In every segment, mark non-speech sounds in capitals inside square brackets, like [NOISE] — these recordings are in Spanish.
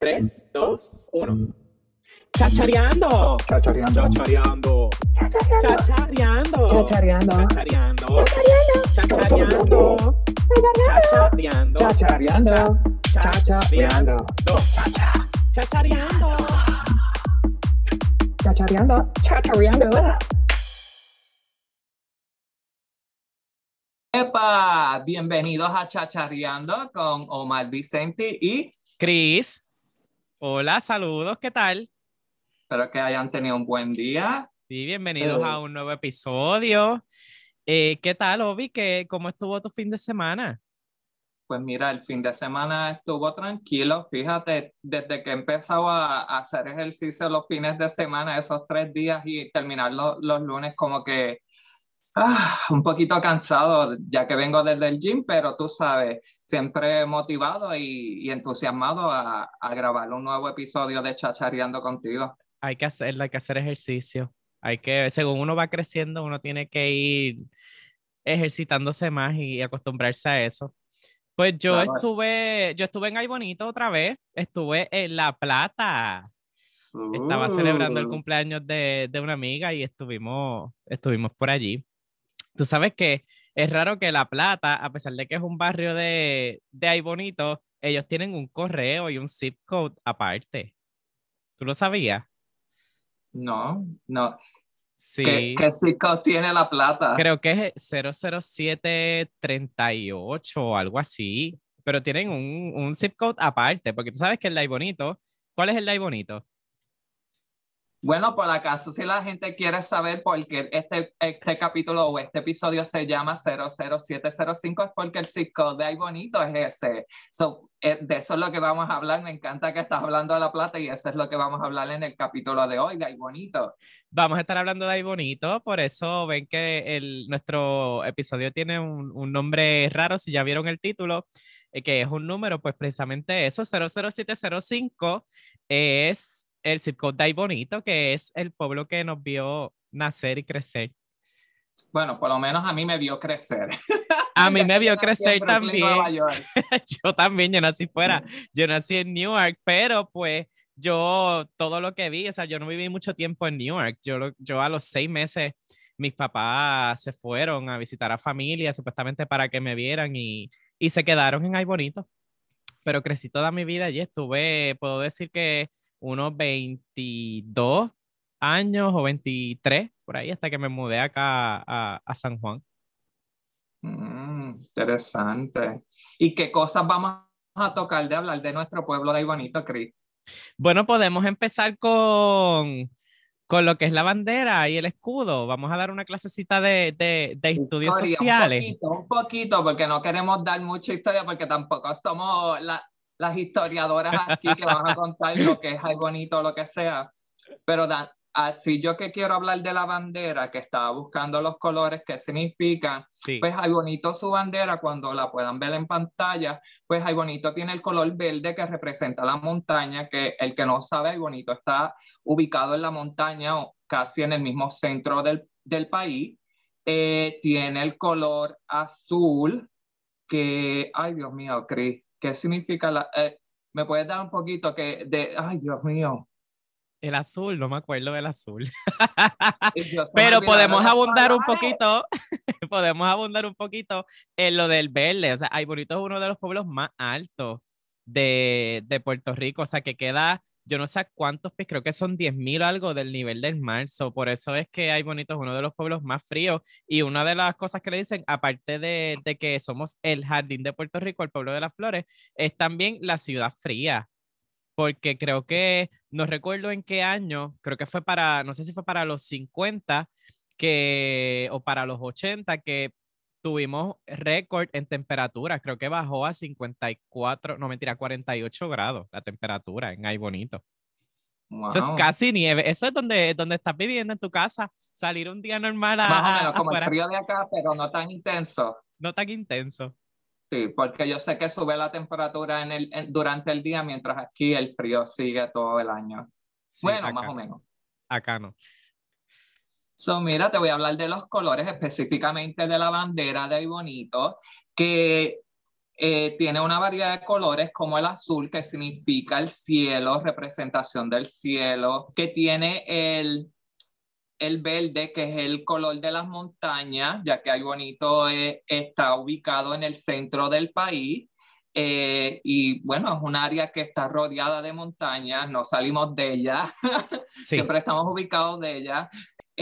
3, 2, 1. Chachareando. Chachareando. Chachareando. Chachareando. Chachareando. Chachareando. Chachareando. Chachareando. Chachareando. Chachareando. Chachareando. Chachareando. Chachareando. Epa, bienvenidos a Chachareando con Omar Vicente y Cris, hola, saludos, ¿qué tal? espero que hayan tenido un buen día. Sí, bienvenidos Eh. a un nuevo episodio. Eh, ¿Qué tal, Obi? ¿Qué, ¿Cómo estuvo tu fin de semana? Pues mira, el fin de semana estuvo tranquilo. Fíjate, desde que he empezado a, hacer ejercicio los fines de semana, esos tres días y terminar lo- los lunes como que ah, un poquito cansado, ya que vengo desde el gym, pero tú sabes, siempre motivado y, y entusiasmado a, a grabar un nuevo episodio de Chachareando contigo. Hay que hacerlo, hay que hacer ejercicio. Hay que, según uno va creciendo, uno tiene que ir ejercitándose más y acostumbrarse a eso. Pues yo Claro. estuve, yo estuve en Ay Bonito otra vez, estuve en La Plata. Estaba celebrando el Uh. cumpleaños de, de una amiga y estuvimos, estuvimos por allí. Tú sabes que es raro que La Plata, a pesar de que es un barrio de, de ahí bonito, ellos tienen un correo y un zip code aparte. ¿Tú lo sabías? No, no. Sí. ¿Qué, qué zip tiene la plata? Creo que es 00738 o algo así, pero tienen un, un zip code aparte, porque tú sabes que el de ahí bonito, ¿cuál es el de ahí bonito? Bueno, por acaso, si la gente quiere saber por qué este, este capítulo o este episodio se llama 00705, es porque el code de ahí bonito es ese. So, eh, de eso es lo que vamos a hablar. Me encanta que estás hablando de la plata y eso es lo que vamos a hablar en el capítulo de hoy, de ahí bonito. Vamos a estar hablando de ahí bonito, por eso ven que nuestro episodio tiene un, un nombre raro, si ya vieron el título, eh, que es un número, pues precisamente eso, 00705 es el zip code de ahí bonito, que es el pueblo que nos vio nacer y crecer. Bueno, por lo menos a mí me vio crecer. [LAUGHS] A mí me vio crecer también. [LAUGHS] Yo también, yo nací fuera, yo nací en Newark, pero pues yo todo lo que vi, o sea, yo no viví mucho tiempo en Newark, yo, yo a los seis meses mis papás se fueron a visitar a familia supuestamente para que me vieran y, y se quedaron en Ay Bonito, pero crecí toda mi vida allí, estuve, puedo decir que unos 22 años o 23 por ahí hasta que me mudé acá a, a San Juan. Mm, interesante. ¿Y qué cosas vamos a tocar de hablar de nuestro pueblo de ahí bonito, Cris? Bueno, podemos empezar con, con lo que es la bandera y el escudo. Vamos a dar una clasecita de, de, de estudios Historia, sociales. Un poquito, un poquito, porque no queremos dar mucha historia, porque tampoco somos la- las historiadoras aquí que van a contar lo que es algo bonito o lo que sea. Pero da- así yo que quiero hablar de la bandera, que estaba buscando los colores, qué significan, Sí, pues hay bonito su bandera cuando la puedan ver en pantalla, pues hay bonito tiene el color verde que representa la montaña, que el que no sabe, hay bonito está ubicado en la montaña o casi en el mismo centro del, del país. Eh, tiene el color azul, que, ay Dios mío, Cris, ¿qué significa la... eh, ¿Me puedes dar un poquito que de, ay Dios mío? el azul, no me acuerdo del azul. [LAUGHS] Pero podemos abundar un poquito, [LAUGHS] podemos abundar un poquito en lo del verde. O sea, Ay Bonito es uno de los pueblos más altos de, de Puerto Rico. O sea, que queda, yo no sé cuántos pies, creo que son 10.000 algo del nivel del mar. So, por eso es que Ay Bonito es uno de los pueblos más fríos. Y una de las cosas que le dicen, aparte de, de que somos el jardín de Puerto Rico, el pueblo de las flores, es también la ciudad fría porque creo que, no recuerdo en qué año, creo que fue para, no sé si fue para los 50 que, o para los 80 que tuvimos récord en temperatura, creo que bajó a 54, no mentira, 48 grados la temperatura en Ay Bonito. Eso es casi nieve, eso es donde, donde estás viviendo en tu casa, salir un día normal a, Más o menos como el afuera, frío de acá, pero no tan intenso. no tan intenso. Sí, porque yo sé que sube la temperatura en el, en- durante el día, mientras aquí el frío sigue todo el año. Sí, bueno, más o menos. Acá no. So, mira, te voy a hablar de los colores, específicamente de la bandera de ahí bonito, que eh, tiene una variedad de colores como el azul, que significa el cielo, representación del cielo, que tiene el, el verde, que es el color de las montañas, ya que hay bonito eh, está ubicado en el centro del país. Eh, y bueno, es un área que está rodeada de montañas, no salimos de ella, [LAUGHS] siempre estamos ubicados de ella.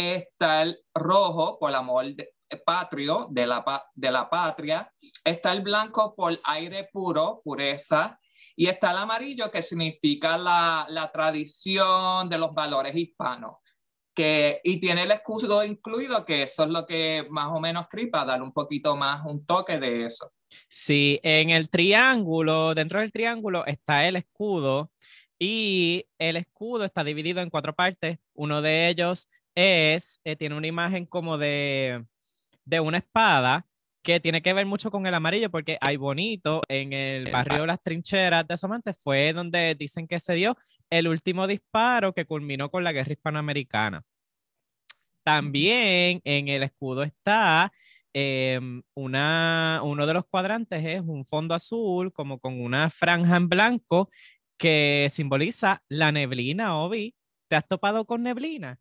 Está el rojo por amor de, patrio de la, de la patria, está el blanco por aire puro, pureza, y está el amarillo que significa la, la tradición de los valores hispanos. Que, y tiene el escudo incluido, que eso es lo que más o menos cripa, dar un poquito más un toque de eso. Sí, en el triángulo, dentro del triángulo está el escudo y el escudo está dividido en cuatro partes. Uno de ellos es, eh, tiene una imagen como de, de una espada que tiene que ver mucho con el amarillo porque hay bonito en el barrio Las Trincheras de Somantes fue donde dicen que se dio el último disparo que culminó con la guerra hispanoamericana. También en el escudo está em, una, uno de los cuadrantes es un fondo azul como con una franja en blanco que simboliza la neblina, Obi. ¿Te has topado con neblina?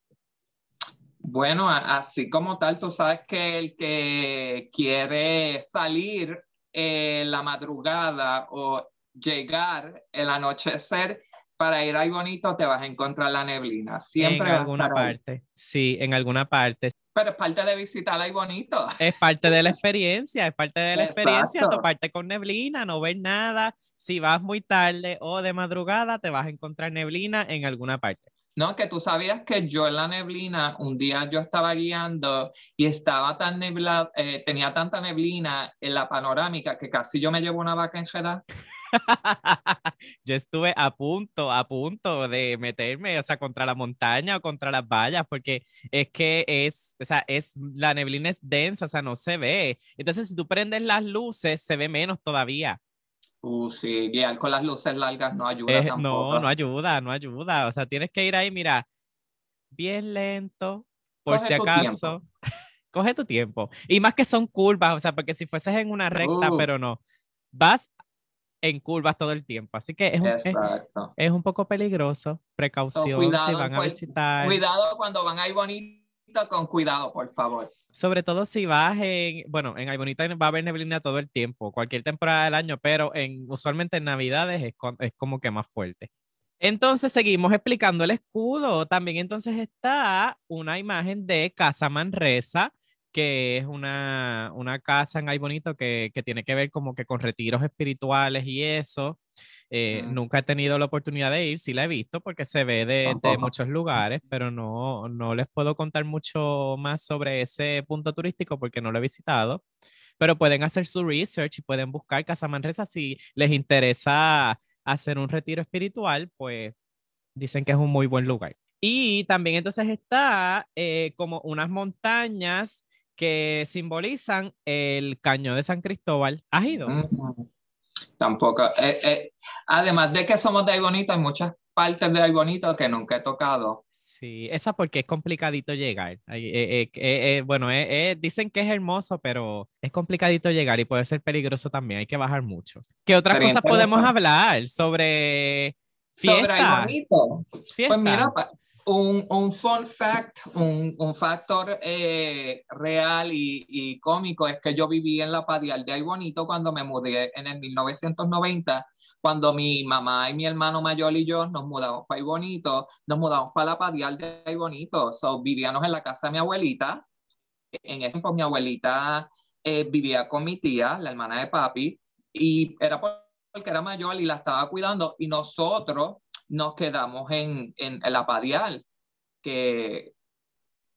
Bueno, así como tal, tú sabes que el que quiere salir en la madrugada o llegar el anochecer para ir ahí bonito, te vas a encontrar la neblina. Siempre. En alguna parte. Sí, en alguna parte. Pero es parte de visitar ahí bonito. Es parte de la [LAUGHS] experiencia, es parte de la experiencia, toparte con neblina, no ver nada. Si vas muy tarde o de madrugada, te vas a encontrar neblina en alguna parte. No, que tú sabías que yo en la neblina, un día yo estaba guiando y estaba tan neblada, eh, tenía tanta neblina en la panorámica que casi yo me llevo una vaca en Jeddah. [LAUGHS] yo estuve a punto, a punto de meterme, o sea, contra la montaña o contra las vallas, porque es que es, o sea, es, la neblina es densa, o sea, no se ve. Entonces, si tú prendes las luces, se ve menos todavía. Uh, sí, guiar con las luces largas no ayuda tampoco. No, no ayuda, no ayuda. O sea, tienes que ir ahí, mira, bien lento, por si acaso. [LAUGHS] Coge tu tiempo. Y más que son curvas, o sea, porque si fueses en una recta, uh. pero no, vas en curvas todo el tiempo. Así que es un, es, un poco peligroso. Precaución si van a visitar. Cuidado cuando van ahí bonito, con cuidado, por favor. Sobre todo si vas en, bueno, en Aybonita va a haber neblina todo el tiempo, cualquier temporada del año, pero en, usualmente en Navidades es, es como que más fuerte. Entonces seguimos explicando el escudo. También entonces está una imagen de Casa Manresa, que es una, una casa en Ay que, que, tiene que ver como que con retiros espirituales y eso. Eh, nunca he tenido la oportunidad de ir, sí la he visto porque se ve de, de, muchos lugares, pero no, no les puedo contar mucho más sobre ese punto turístico porque no lo he visitado. Pero pueden hacer su research y pueden buscar Casa Manresa si les interesa hacer un retiro espiritual, pues dicen que es un muy buen lugar. Y también entonces está eh, como unas montañas que simbolizan el cañón de San Cristóbal. ¿Has ido? Tampoco. Eh, eh, además de que somos de ahí bonito, hay muchas partes de ahí bonito que nunca he tocado. Sí, esa porque es complicadito llegar. Eh, bueno, dicen que es hermoso, pero es complicadito llegar y puede ser peligroso también. Hay que bajar mucho. ¿Qué otras cosas podemos hablar sobre fiesta? Sobre ahí bonito. Pues mira, un, un, fun fact, un, un factor eh, real y, y, cómico es que yo viví en la Padial de Ay Bonito cuando me mudé en el 1990, cuando mi mamá y mi hermano mayor y yo nos mudamos para Ay Bonito, nos mudamos para la Padial de Ay Bonito, so, vivíamos en la casa de mi abuelita, en ese tiempo mi abuelita eh, vivía con mi tía, la hermana de papi, y era porque era mayor y la estaba cuidando, y nosotros nos quedamos en, en, la Padial, que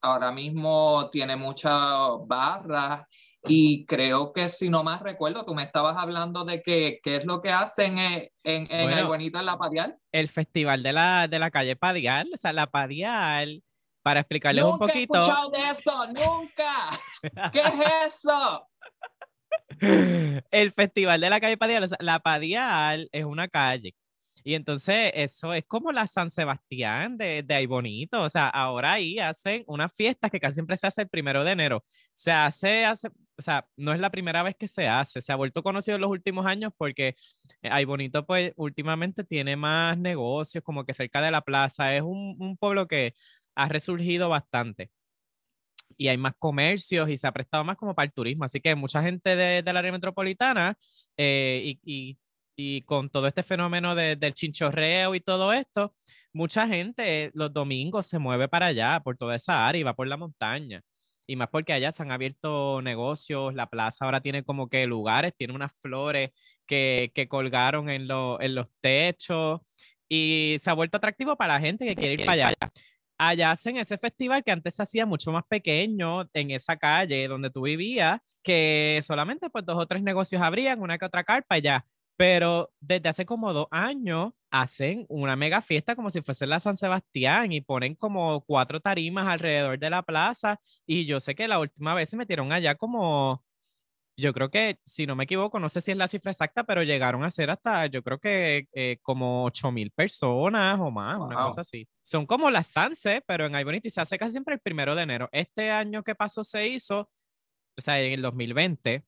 ahora mismo tiene muchas barras y creo que si no más recuerdo, tú me estabas hablando de que, qué es lo que hacen en, en, el Bonito en la Padial. El festival de la, de la calle Padial, o sea, la Padial, para explicarles un poquito. Nunca he escuchado de eso, nunca. [LAUGHS] ¿Qué es eso? el festival de la calle Padial, o sea, la Padial es una calle Y entonces eso es como la San Sebastián de, de ahí bonito. O sea, ahora ahí hacen una fiesta que casi siempre se hace el primero de enero. Se hace, hace, o sea, no es la primera vez que se hace. Se ha vuelto conocido en los últimos años porque ahí bonito, pues últimamente tiene más negocios, como que cerca de la plaza. Es un, un pueblo que ha resurgido bastante y hay más comercios y se ha prestado más como para el turismo. Así que mucha gente de, del área metropolitana eh, y, y, y, con todo este fenómeno de, del chinchorreo y todo esto, mucha gente los domingos se mueve para allá, por toda esa área y va por la montaña. Y más porque allá se han abierto negocios, la plaza ahora tiene como que lugares, tiene unas flores que, que colgaron en, lo, en los techos y se ha vuelto atractivo para la gente que quiere ir para allá allá hacen ese festival que antes se hacía mucho más pequeño en esa calle donde tú vivías, que solamente pues dos o tres negocios abrían, una que otra carpa ya. Pero desde hace como dos años hacen una mega fiesta como si fuese la San Sebastián y ponen como cuatro tarimas alrededor de la plaza. Y yo sé que la última vez se metieron allá como yo creo que, si no me equivoco, no sé si es la cifra exacta, pero llegaron a ser hasta, yo creo que eh, como 8 mil personas o más, una cosa así. Son como las Sanse, pero en iBonity se hace casi siempre el primero de enero. Este año que pasó se hizo, o sea, en el 2020.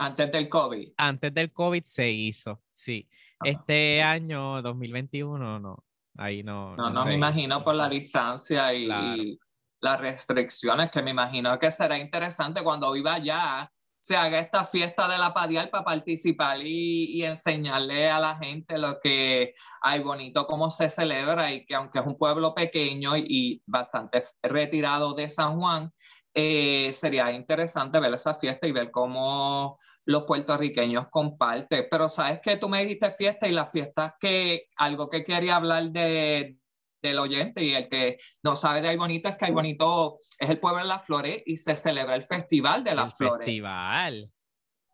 Antes del COVID. Antes del COVID se hizo, sí. Este año, 2021, no. Ahí no. No, no, me imagino por la distancia y, y las restricciones, que me imagino que será interesante cuando viva allá se haga esta fiesta de la Padial para participar y, y, enseñarle a la gente lo que hay bonito, cómo se celebra y que aunque es un pueblo pequeño y, bastante retirado de San Juan, eh, sería interesante ver esa fiesta y ver cómo los puertorriqueños comparten. Pero sabes que tú me dijiste fiesta y la fiesta que algo que quería hablar de, del oyente y el que no sabe de Ay Bonito es que Ay Bonito es el pueblo de las flores y se celebra el Festival de las el Flores. Festival.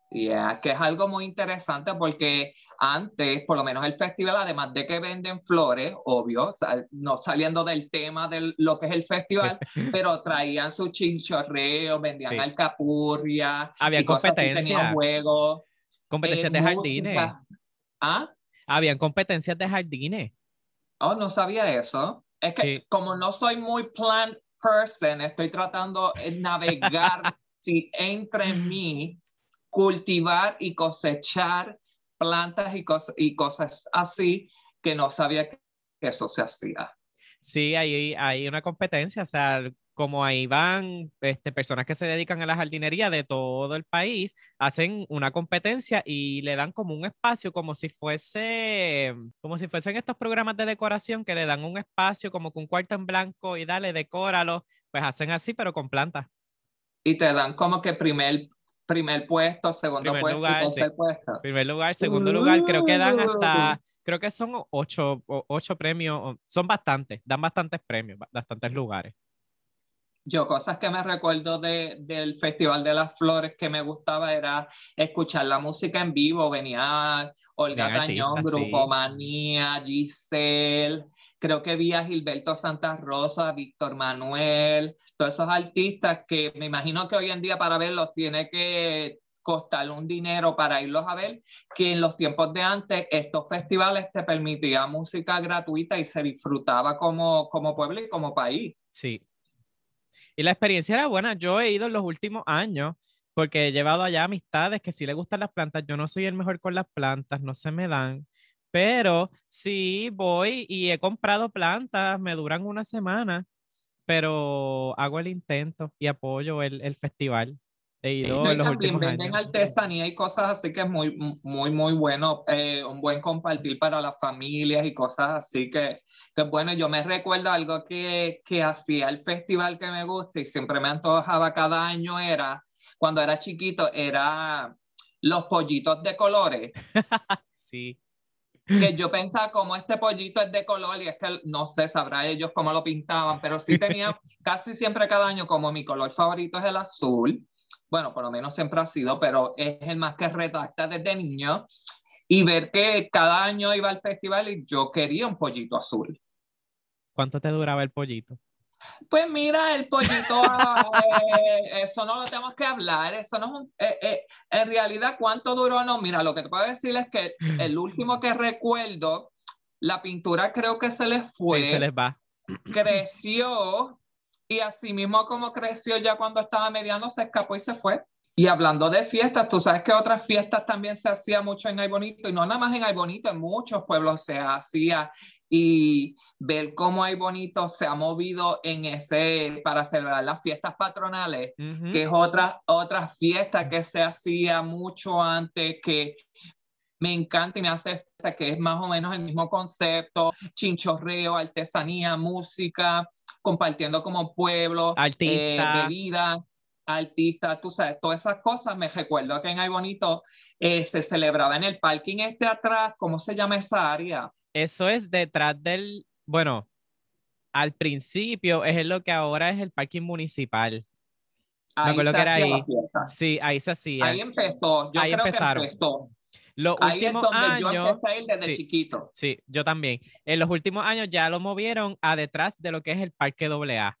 Yeah, que es algo muy interesante porque antes, por lo menos el festival, además de que venden flores, obvio, no saliendo del tema de lo que es el festival, [LAUGHS] pero traían su chinchorreo, vendían sí. alcapurria, había competencias, juegos, competencias eh, de jardines. ¿Ah? Habían competencias de jardines. Oh, no sabía eso. Es que sí. como no soy muy plant person, estoy tratando de navegar [LAUGHS] si entre mí cultivar y cosechar plantas y, cos y cosas así que no sabía que eso se hacía. Sí, hay, hay una competencia, o sea, como ahí van este, personas que se dedican a la jardinería de todo el país, hacen una competencia y le dan como un espacio, como si fuese, como si fuesen estos programas de decoración que le dan un espacio como con un cuarto en blanco y dale, decóralo, pues hacen así, pero con plantas. Y te dan como que primer, primer puesto, segundo primer puesto, lugar, tercer sí. puesto. Primer lugar, segundo lugar, creo que dan hasta, creo que son ocho, ocho premios, son bastantes, dan bastantes premios, bastantes lugares. Yo cosas que me recuerdo de, del Festival de las Flores que me gustaba era escuchar la música en vivo. Venía Olga artista, Grupo sí. Manía, Giselle, creo que vi a Gilberto Santa Rosa, Víctor Manuel, todos esos artistas que me imagino que hoy en día para verlos tiene que costar un dinero para irlos a ver, que en los tiempos de antes estos festivales te permitían música gratuita y se disfrutaba como, como pueblo y como país. Sí, y la experiencia era buena. Yo he ido en los últimos años porque he llevado allá amistades que sí le gustan las plantas. Yo no soy el mejor con las plantas, no se me dan. Pero sí voy y he comprado plantas, me duran una semana, pero hago el intento y apoyo el, el festival. Ido No, y también venden años. artesanía y cosas así que es muy, muy, muy bueno, eh, un buen compartir para las familias y cosas así que, que bueno, yo me recuerdo algo que, que hacía el festival que me gusta y siempre me antojaba cada año era, cuando era chiquito, era los pollitos de colores, [LAUGHS] Sí, que yo pensaba como este pollito es de color y es que no sé, sabrá ellos cómo lo pintaban, pero sí tenía [LAUGHS] casi siempre cada año como mi color favorito es el azul bueno, por lo menos siempre ha sido, pero es el más que redacta desde niño. Y ver que cada año iba al festival y yo quería un pollito azul. ¿cuánto te duraba el pollito? Pues mira, el pollito, eh, eso no lo tenemos que hablar, eso no es un, eh, eh, en realidad cuánto duró, no, mira, lo que te puedo decir es que el último que recuerdo la pintura creo que se les fue, Sí, se les va. creció y así mismo como creció ya cuando estaba mediano se escapó y se fue. Y hablando de fiestas, tú sabes que otras fiestas también se hacía mucho en Ay Bonito y no nada más en Ay Bonito, en muchos pueblos se hacía y ver cómo Ay Bonito se ha movido en ese para celebrar las fiestas patronales, Ujú. que es otra otra fiesta que se hacía mucho antes que me encanta y me hace que es más o menos el mismo concepto, chinchorreo, artesanía, música, compartiendo como pueblo, eh, Artista. bebida, artistas, tú sabes, todas esas cosas. Me recuerdo que en Ay Bonito eh, se celebraba en el parking este atrás, ¿cómo se llama esa área? Eso es detrás del, bueno, al principio es lo que ahora es el parking municipal. Ahí acuerdo se que era ahí. Sí, ahí se hacía. Ahí empezó, yo Ahí creo empezaron. que empezó. Los Ahí es últimos donde yo años, empecé a ir desde sí. chiquito. sí, yo también. En los últimos años ya lo movieron a detrás de lo que es el Parque AA.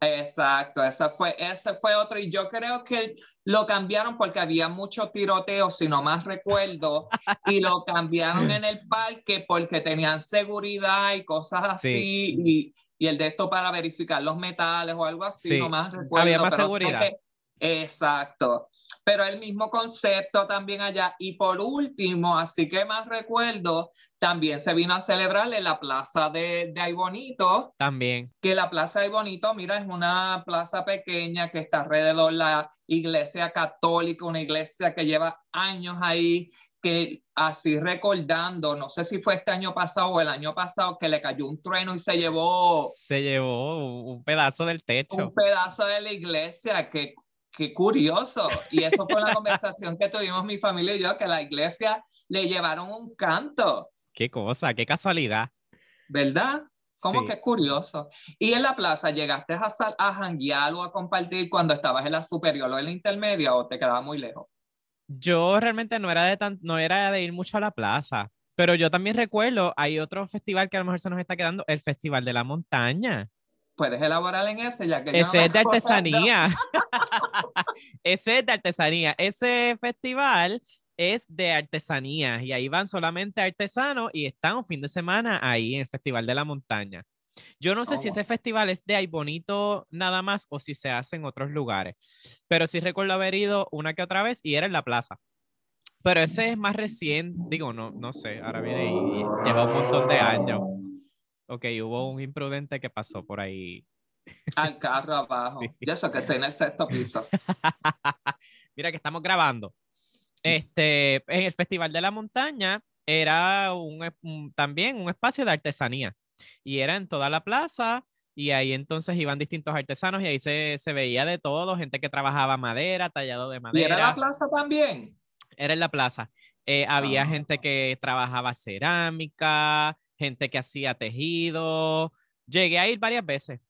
Exacto, ese fue, ese fue otro. Y yo creo que lo cambiaron porque había mucho tiroteo, si no más recuerdo, y lo [LAUGHS] cambiaron en el parque porque tenían seguridad y cosas así, y, y el de esto para verificar los metales o algo así, Sí, no más recuerdo. había más seguridad. que- exacto. Pero el mismo concepto también allá. Y por último, así que más recuerdo, también se vino a celebrar en la plaza de, de Ay Bonito, También. que la Plaza de Bonito, mira, es una plaza pequeña que está alrededor de la iglesia católica, una iglesia que lleva años ahí, que así recordando, no sé si fue este año pasado o el año pasado, que le cayó un trueno y se llevó Se llevó un pedazo del techo. un pedazo de la iglesia, que qué curioso. Y eso fue la conversación que tuvimos mi familia y yo, que la iglesia le llevaron un canto, Qué cosa, qué casualidad. ¿verdad? Como Sí. que curioso. Y en la plaza, ¿llegaste a, sal- a janguear o a compartir cuando estabas en la superior o en la intermedia o te quedaba muy lejos? Yo realmente no era de tan, no era de ir mucho a la plaza, pero yo también recuerdo, hay otro festival que a lo mejor se nos está quedando, el Festival de la Montaña. Puedes elaborar en ese, ya que no Ese me es de artesanía. [LAUGHS] Ese es de artesanía. Ese festival es de artesanía y ahí van solamente artesanos y están un fin de semana ahí en el Festival de la Montaña. Yo no sé si Oh. ese festival es de ahí bonito nada más o si se hace en otros lugares, pero sí recuerdo haber ido una que otra vez y era en la plaza. Pero ese es más reciente, digo, no, no sé, ahora viene y lleva un montón de años. Ok, hubo un imprudente que pasó por ahí Al carro abajo. [LAUGHS] Sí. Y eso que estoy en el sexto piso. [LAUGHS] Mira que estamos grabando. [LAUGHS] Este, en el Festival de la Montaña era un, un- también un espacio de artesanía y era en toda la plaza y ahí entonces iban distintos artesanos y ahí se, se veía de todo, gente que trabajaba madera, tallado de ¿Y madera. era la plaza también? Era en la plaza. Eh, había Ah. gente que trabajaba cerámica, gente que hacía tejido. Llegué a ir varias veces.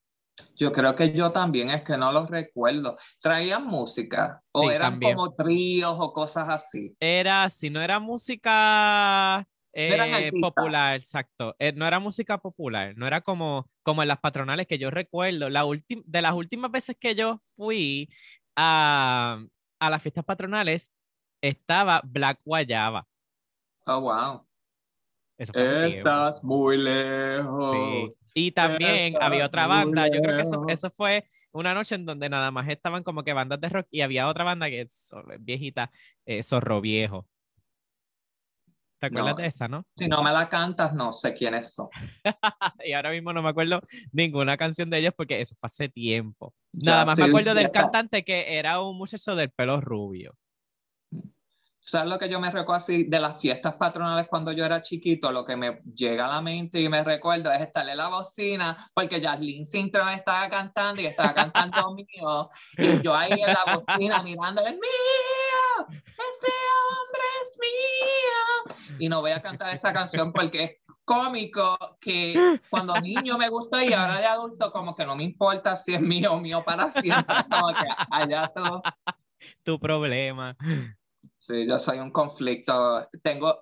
Yo creo que yo también, es que no los recuerdo. ¿Traían música? ¿O Sí, eran también. como tríos o cosas así? Era, si no era música eh, popular, exacto. eh, no era música popular, no era como, como en las patronales que yo recuerdo. La de las últimas veces que yo fui a, a las fiestas patronales, estaba Black Guayaba. Oh, wow. Eso fue. Estás muy lejos. Sí. Y también Estás había otra banda, yo creo que eso, eso fue una noche en donde nada más estaban como que bandas de rock y había otra banda que es viejita, eh, Zorro Viejo. ¿Te acuerdas No, de esa, no? Si no me la cantas, no sé quiénes son. [LAUGHS] Y ahora mismo no me acuerdo ninguna canción de ellos porque eso fue hace tiempo. Ya, Nada más me acuerdo del ya cantante que era un muchacho del pelo rubio. ¿Sabes lo que yo me recuerdo así de las fiestas patronales cuando yo era chiquito? Lo que me llega a la mente y me recuerdo es estar en la bocina, porque Jasmine Sintra estaba cantando y estaba cantando [LAUGHS] mío, y yo ahí en la bocina mirando, es mío, ese hombre es mío. Y no voy a cantar esa canción porque es cómico que cuando niño me gustó y ahora de adulto como que no me importa si es mío o mío para siempre, como que allá todo. Tu problema. Sí, yo soy un conflicto. Tengo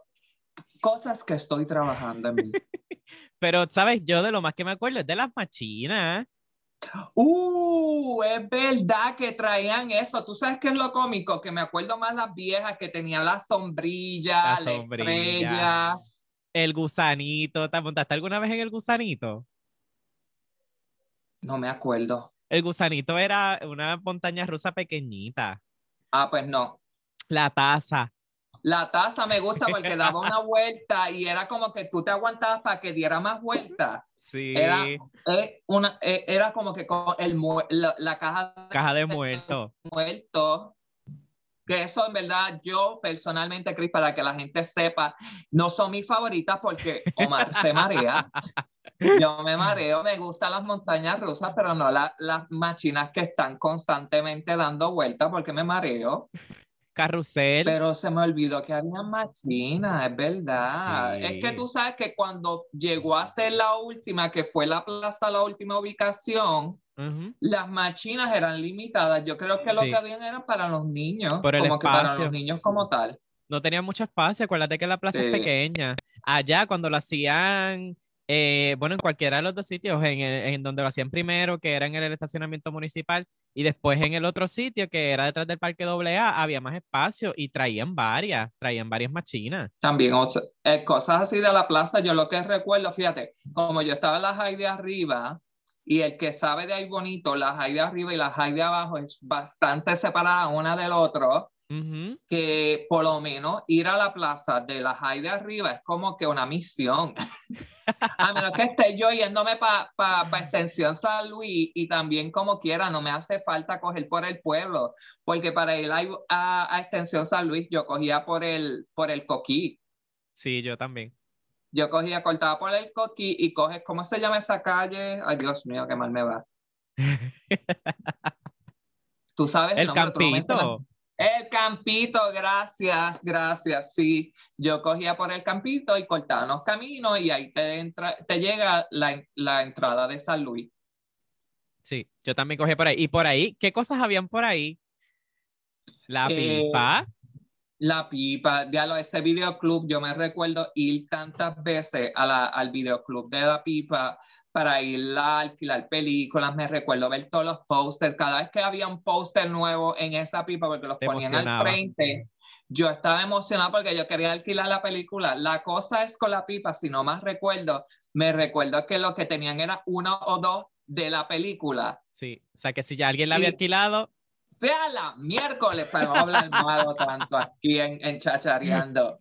cosas que estoy trabajando en mí. [LAUGHS] Pero, ¿sabes? Yo de lo más que me acuerdo es de las machinas. Uh, es verdad que traían eso. ¿Tú sabes qué es lo cómico? Que me acuerdo más las viejas que tenían la sombrilla, La la, sombrilla. estrella. El gusanito, ¿te montaste alguna vez en el gusanito? No me acuerdo. El gusanito era una montaña rusa pequeñita. Ah, pues no. La taza. La taza me gusta porque daba una [LAUGHS] vuelta y era como que tú te aguantabas para que diera más vueltas. Sí. Era, eh, una, eh, era como que con el, la, la caja Caja de muertos. muerto. Que eso en verdad yo personalmente, Cris, para que la gente sepa, no son mis favoritas porque Omar se marea. Yo me mareo, me gustan las montañas rusas, pero no la- las machinas que están constantemente dando vueltas porque me mareo. Carrusel. Pero se me olvidó que había machinas, es verdad. Sí. Es que tú sabes que cuando llegó a ser la última, que fue la plaza, la última ubicación, las machinas eran limitadas. Yo creo que lo que habían era para los niños, Por el como que para espacio. los niños como tal. No tenía mucho espacio. Acuérdate que la plaza es pequeña. Allá, cuando lo hacían, eh, bueno, en cualquiera de los dos sitios, en, el- en donde lo hacían primero, que era en el estacionamiento municipal, y después en el otro sitio, que era detrás del Parque AA, había más espacio y traían varias, traían varias machinas. También o sea, eh, cosas así de la plaza, yo lo que recuerdo, fíjate, como yo estaba en las high de arriba, y el que sabe de ahí bonito, las high de arriba y las high de abajo es bastante separada una del otro, Ujú. que por lo menos ir a la plaza de la high de arriba es como que una misión. [LAUGHS] a menos que esté yo yéndome para pa, pa Extensión San Luis y también como quiera, no me hace falta coger por el pueblo, porque para ir a, a, a Extensión San Luis yo cogía por el, por el coquí. Sí, yo también. Yo cogía, cortaba por el coquí y coges, ¿cómo se llama esa calle? Ay, Dios mío, qué mal me va. [LAUGHS] Tú sabes El nombre, campito. El campito, gracias, gracias. Sí, yo cogía por el campito y cortaba los caminos y ahí te, entra, te llega la, la entrada de San Luis. Sí, yo también cogí por ahí. Y por ahí, ¿qué cosas habían por ahí? La Eh, pipa. La pipa, ya lo ese videoclub, yo me recuerdo ir tantas veces a la, al videoclub de la pipa para ir a alquilar películas, me recuerdo ver todos los pósters, cada vez que había un póster nuevo en esa pipa, porque los Te ponían al emocionaba. frente, yo estaba emocionado porque yo quería alquilar la película. La cosa es con la pipa, si no más recuerdo, me recuerdo que lo que tenían era uno o dos de la película. Sí, o sea que si ya alguien la había Sí. alquilado, sea la miércoles para no hablar malo tanto aquí en, en Chachareando.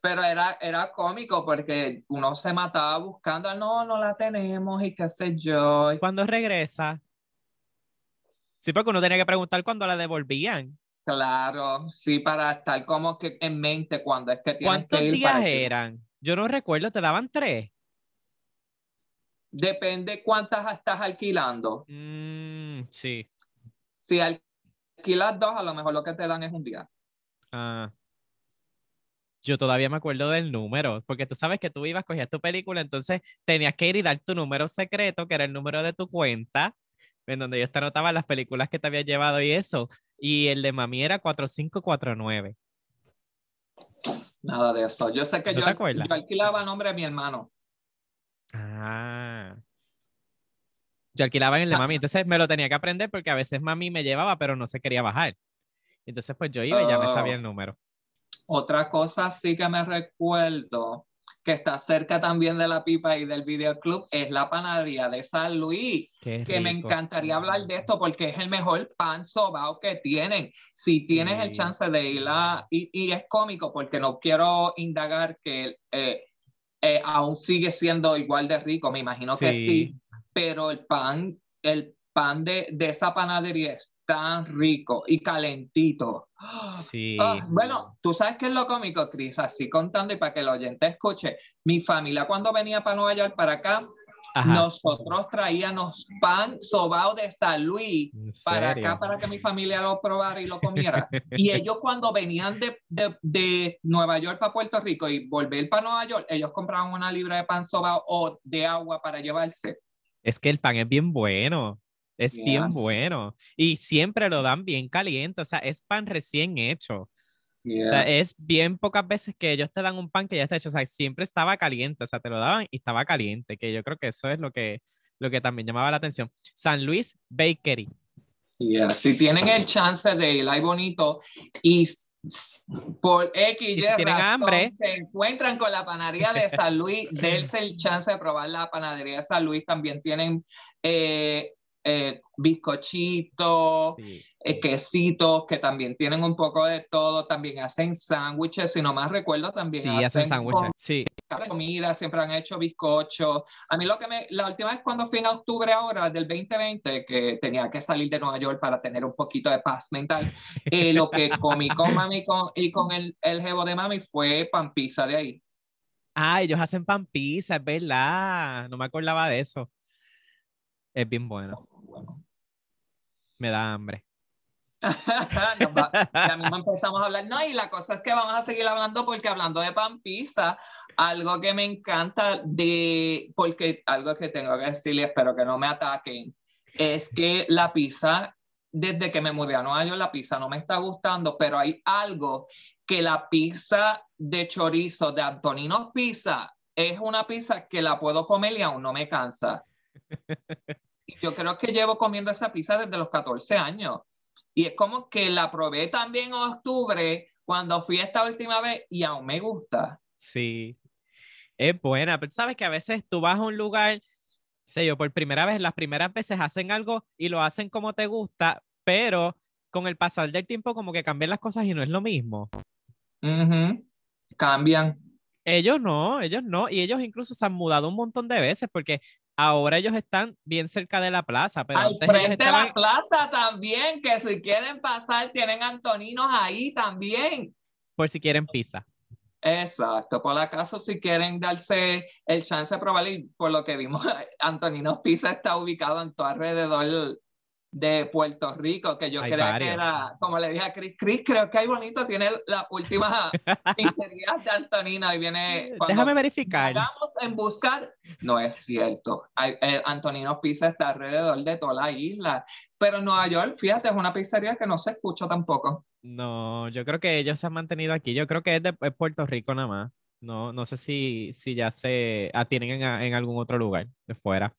Pero era, era cómico porque uno se mataba buscando, no, no la tenemos y qué sé yo. ¿cuándo regresa? Sí, porque uno tenía que preguntar cuándo la devolvían. Claro, sí, para estar como que en mente cuando es que tienes ¿Cuántos que ir. días para que- eran? Yo no recuerdo, te daban tres. Depende cuántas estás alquilando. Mm, sí. Si alquilas dos, a lo mejor lo que te dan es un día. Ah. Yo todavía me acuerdo del número, porque tú sabes que tú ibas, cogías tu película, entonces tenías que ir y dar tu número secreto, que era el número de tu cuenta, en donde yo te anotaba las películas que te había llevado y eso. Y el de mami era 4549. Nada de eso. Yo sé que ¿No yo, yo alquilaba a nombre de mi hermano. Ah. Yo alquilaba en el de Ah. mami, entonces me lo tenía que aprender porque a veces mami me llevaba, pero no se quería bajar. Entonces, pues yo iba y ya me sabía Oh. el número. Otra cosa sí que me recuerdo que está cerca también de la pipa y del videoclub es la panadería de San Luis, Qué que me rico. encantaría hablar de esto porque es el mejor pan sobao que tienen. Si tienes el Sí. chance de ir a... Y, y es cómico porque no quiero indagar que eh, eh, aún sigue siendo igual de rico, me imagino que Sí. Pero el pan, el pan de, de esa panadería es tan rico y calentito. [GASPS] Sí. Ah, bueno, tú sabes qué es lo cómico, Cris, así contando y para que el oyente escuche. Mi familia cuando venía para Nueva York, para acá, Ajá. nosotros traíamos pan sobao de San Luis ¿En para acá para que mi familia lo probara y lo comiera. [LAUGHS] y ellos cuando venían de, de, de Nueva York para Puerto Rico y volver para Nueva York, ellos compraban una libra de pan sobao o de agua para llevarse. Es que el pan es bien bueno. Es Yeah. bien bueno. Y siempre lo dan bien caliente. O sea, es pan recién hecho. O sea, es bien pocas veces que ellos te dan un pan que ya está hecho. O sea, siempre estaba caliente. O sea, te lo daban y estaba caliente. Que yo creo que eso es lo que, lo que también llamaba la atención. San Luis Bakery. Yeah, Si tienen el chance de ir ahí bonito y Por X y si razón, hambre. se encuentran con la panadería de San Luis, [LAUGHS] dense el chance de probar la panadería de San Luis. También tienen eh, eh, bizcochitos, Sí. Eh, quesitos, que también tienen un poco de todo. También hacen sándwiches, si no más recuerdo, también Sí, hacen sándwiches. Sí. comida, siempre han hecho bizcochos. A mí lo que me, la última vez cuando fui en octubre ahora del 2020, que tenía que salir de Nueva York para tener un poquito de paz mental, eh, lo que comí con [LAUGHS] mami con- y con el, el jevo de mami fue pan pizza de ahí. Ah, ellos hacen pan pizza, es verdad. No me acordaba de eso. Es bien bueno. Me da hambre. [LAUGHS] Va- ya mismo empezamos a hablar. No, y la cosa es que vamos a seguir hablando porque hablando de pan pizza, algo que me encanta de, porque algo que tengo que decirle, espero que no me ataquen, es que la pizza, desde que me mudé a Nueva York, la pizza no me está gustando, pero hay algo que la pizza de chorizo de Antonino's Pizza es una pizza que la puedo comer y aún no me cansa. [LAUGHS] Y Yo creo que llevo comiendo esa pizza desde los 14 años. Y es como que la probé también en octubre cuando fui esta última vez y aún me gusta. Sí. Es buena, pero sabes que a veces tú vas a un lugar, sé yo, por primera vez, las primeras veces hacen algo y lo hacen como te gusta, pero con el pasar del tiempo como que cambian las cosas y no es lo mismo. Ujú. Cambian. Ellos no, ellos no, y ellos incluso se han mudado un montón de veces porque ahora ellos están bien cerca de la plaza, pero Al frente de estaban- la plaza también, que si quieren pasar tienen antoninos ahí también. por si quieren pizza. Exacto, por acaso si quieren darse el chance de probar y por lo que vimos, [LAUGHS] Antonino's Pizza está ubicado en todo alrededor de Puerto Rico, que yo Hay creía varios. que era, como le dije a Chris, Chris, creo que hay bonito, tiene la última [LAUGHS] pizzería de Antonino y viene cuando Déjame verificar. vamos en buscar, no es cierto. Hay, eh, Antonino's Pizza está alrededor de toda la isla, pero en Nueva York, fíjate, es una pizzería que no se escucha tampoco. No, yo creo que ellos se han mantenido aquí. Yo creo que es de es Puerto Rico nada más. No, no sé si, si ya se ah, tienen en, en algún otro lugar de fuera.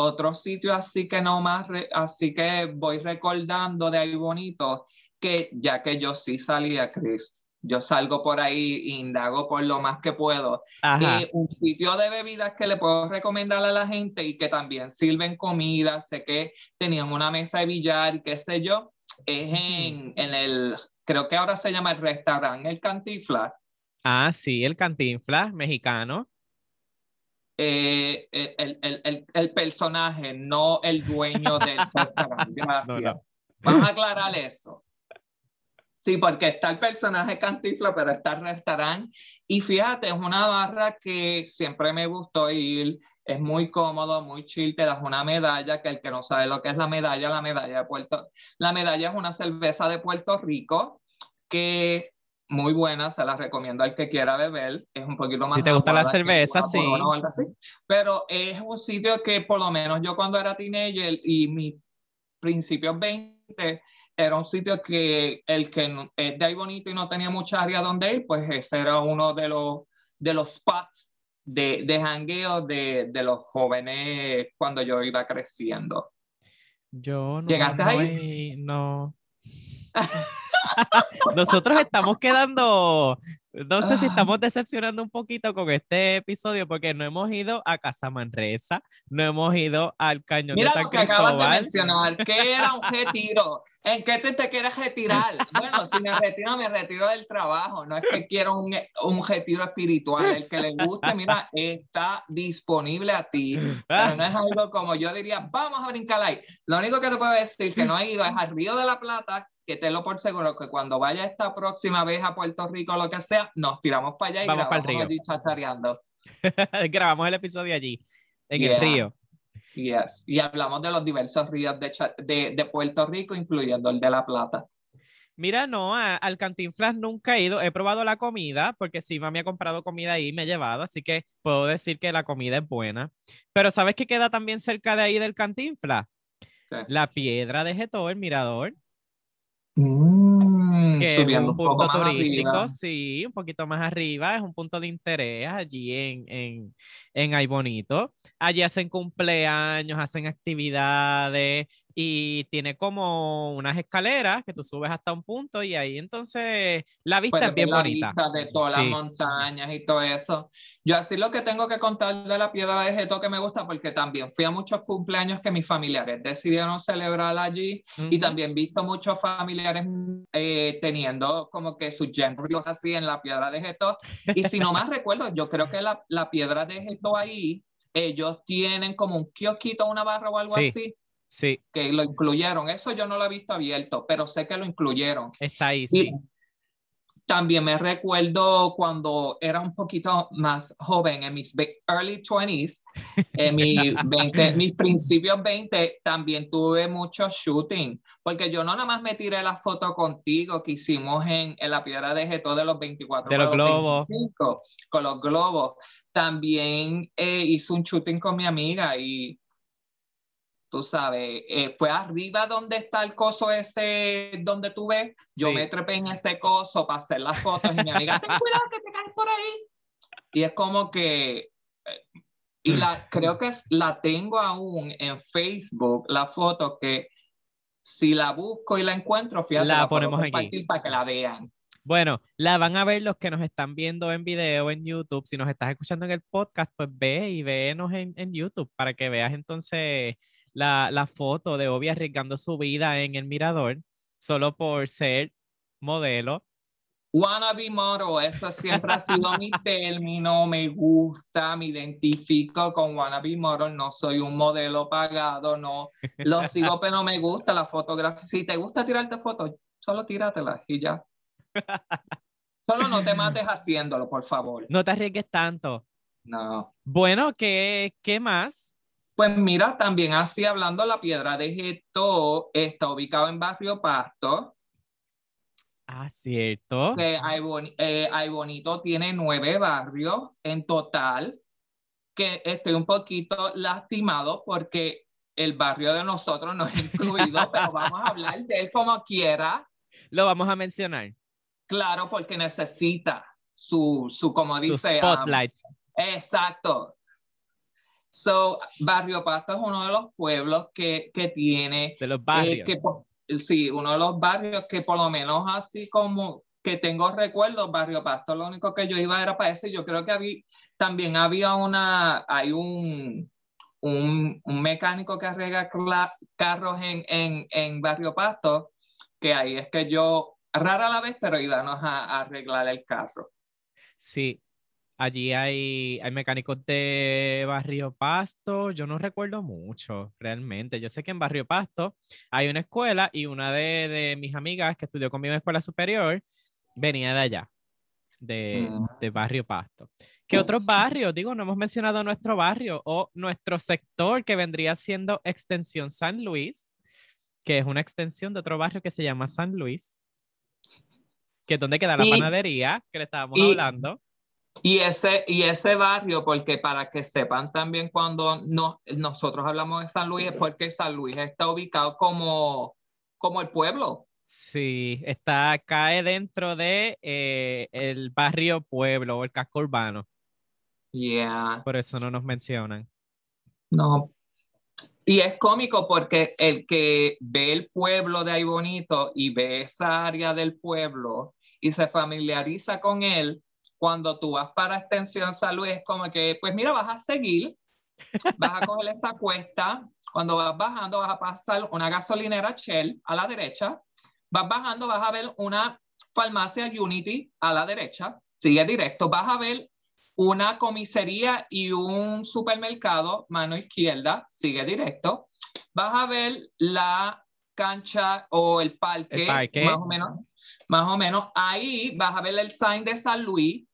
Otro sitio así que no más, re- así que voy recordando de ahí bonito, que ya que yo sí salía, Chris, yo salgo por ahí indago por lo más que puedo. Ajá. Eh, un sitio de bebidas que le puedo recomendar a la gente y que también sirven comida, sé que tenían una mesa de billar y qué sé yo, es en, en el, creo que ahora se llama el restaurante El Cantifla. Ah, sí, el Cantinflas mexicano. Eh, el, el, el, el personaje, no el dueño del [LAUGHS] restaurante. Gracias. No, no. Vamos a aclarar eso. Sí, porque está el personaje Cantifla, pero está el restaurante. Y fíjate, es una barra que siempre me gustó ir. Es muy cómodo, muy chill. Te das una medalla, que el que no sabe lo que es la medalla, la medalla de Puerto. La medalla es una cerveza de Puerto Rico que muy buena, se la recomiendo al que quiera beber. Es un poquito más. Si te gusta la cerveza, sí. Así. Pero es un sitio que, por lo menos yo cuando era teenager y mis principios 20, era un sitio que el que es de ahí bonito y no tenía mucha área donde ir, pues ese era uno de los, de los spots de, de jangueo de, de los jóvenes cuando yo iba creciendo. Yo no. ¿Llegaste no, ahí? no. [LAUGHS] [LAUGHS] Nosotros estamos quedando, no sé si Ah. estamos decepcionando un poquito con este episodio porque no hemos ido a Casa Manresa, no hemos ido al Cañón Mira de San lo que acabas de Cristóbal. mencionar, que era un [LAUGHS] retiro. ¿En qué te, te quieres retirar? Bueno, si me retiro, me retiro del trabajo. No es que quiero un, un retiro espiritual. El que le guste, mira, está disponible a ti. Pero no es algo como yo diría, vamos a brincar ahí. Lo único que te puedo decir que no he ido es al Río de la Plata, que te lo por seguro que cuando vaya esta próxima vez a Puerto Rico o lo que sea, nos tiramos para allá y Vamos grabamos río. allí chachareando. [LAUGHS] Grabamos el episodio allí, en el río. Yes. Y hablamos de los diversos ríos de, Cha- de, de Puerto Rico, incluyendo el de La Plata. Mira, no, a- al Cantinflas nunca he ido. He probado la comida, porque sí, mami ha comprado comida ahí y me ha llevado, así que puedo decir que la comida es buena. Pero ¿sabes qué queda también cerca de ahí del Cantinflas? ¿Qué? La piedra de Getó, el mirador, Mm, que es un un poco punto más turístico, arriba. sí, un poquito más arriba, es un punto de interés allí en, en, en Ay Bonito. Allí hacen cumpleaños, hacen actividades y tiene como unas escaleras que tú subes hasta un punto y ahí entonces la vista Puedes es bien ver la bonita. vista de todas Sí. las montañas y todo eso. Yo así lo que tengo que contar de la piedra de Geto que me gusta porque también fui a muchos cumpleaños que mis familiares decidieron celebrar allí y Ujú. también he visto muchos familiares eh, teniendo como que sus genros así en la piedra de Geto. Y si no [LAUGHS] más recuerdo, yo creo que la, la piedra de Geto ahí, ellos tienen como un kiosquito, una barra o algo Sí. así, Sí, que lo incluyeron. Eso yo no lo he visto abierto, pero sé que lo incluyeron. está ahí, Y sí. también me recuerdo cuando era un poquito más joven, en mis early 20s, en mi [LAUGHS] 20, mis principios 20, también tuve mucho shooting, porque yo no nada más me tiré la foto contigo que hicimos en, en la piedra de Geto de los 24 De los globos. 25, con los globos. También eh, hice un shooting con mi amiga y tú sabes, eh, fue arriba donde está el coso ese, donde tú ves, yo Sí. me trepé en ese coso para hacer las fotos y mi amiga, ten cuidado que te caes por ahí. Y es como que, eh, y la, [LAUGHS] creo que la tengo aún en Facebook, la foto que si la busco y la encuentro, fíjate, La puedo ponemos aquí. compartir para que la vean. Bueno, la van a ver los que nos están viendo en video en YouTube. Si nos estás escuchando en el podcast, pues ve y véenos en, en YouTube para que veas entonces la, la foto de Obi arriesgando su vida en el mirador solo por ser modelo. Wannabe model, eso siempre ha sido mi [LAUGHS] término, me gusta, me identifico con wannabe model, no soy un modelo pagado, no lo [LAUGHS] sigo, pero me gusta la fotografía. Si te gusta tirarte fotos, solo tíratelas y ya. Solo no te mates haciéndolo, por favor. No te arriesgues tanto. No. Bueno, ¿qué, qué más? Pues mira, también así hablando, la piedra de Geto está ubicado en Barrio Pasto. Ah, cierto. Ay, Boni- eh, Ay Bonito tiene nueve barrios en total, que estoy un poquito lastimado porque el barrio de nosotros no es incluido, [LAUGHS] pero vamos a hablar de él como quiera, Lo vamos a mencionar. claro, porque necesita su, su como dice, spotlight. exacto. So, Barrio Pasto es uno de los pueblos que, que tiene de los eh, barrios. que po- sí, uno de los barrios que por lo menos así como que tengo recuerdos, Barrio Pasto, lo único que yo iba era para ese, yo creo que había, también había una, hay un, un, un mecánico que arregla carros en, en, en Barrio Pasto, que ahí es que yo, rara la vez, pero íbamos a, a arreglar el carro. Sí, allí hay, hay mecánicos de Barrio Pasto. Yo no recuerdo mucho realmente. Yo sé que en Barrio Pasto hay una escuela y una de, de mis amigas que estudió conmigo en escuela superior venía de allá, de, Mm. de Barrio Pasto. ¿Qué otros barrios? Digo, no hemos mencionado nuestro barrio o nuestro sector que vendría siendo Extensión San Luis, que es una extensión de otro barrio que se llama San Luis, que es donde queda la Y- panadería que le estábamos y- hablando. Y ese, y ese barrio, porque para que sepan también cuando no, nosotros hablamos de San Luis, es porque San Luis está ubicado como, como el pueblo. Sí, está, cae dentro de eh, el barrio pueblo o el casco urbano, Yeah. por eso no nos mencionan. No. Y es cómico porque el que ve el pueblo de ahí bonito y ve esa área del pueblo y se familiariza con él, cuando tú vas para Extensión Salud es como que, pues mira, vas a seguir, vas a coger esa cuesta, cuando vas bajando vas a pasar una gasolinera Shell a la derecha, vas bajando, vas a ver una farmacia Unity a la derecha, sigue directo, vas a ver una comisaría y un supermercado, mano izquierda, sigue directo. Vas a ver la cancha o el parque, El parque. más o menos, más o menos. Ahí vas a ver el sign de San Luis,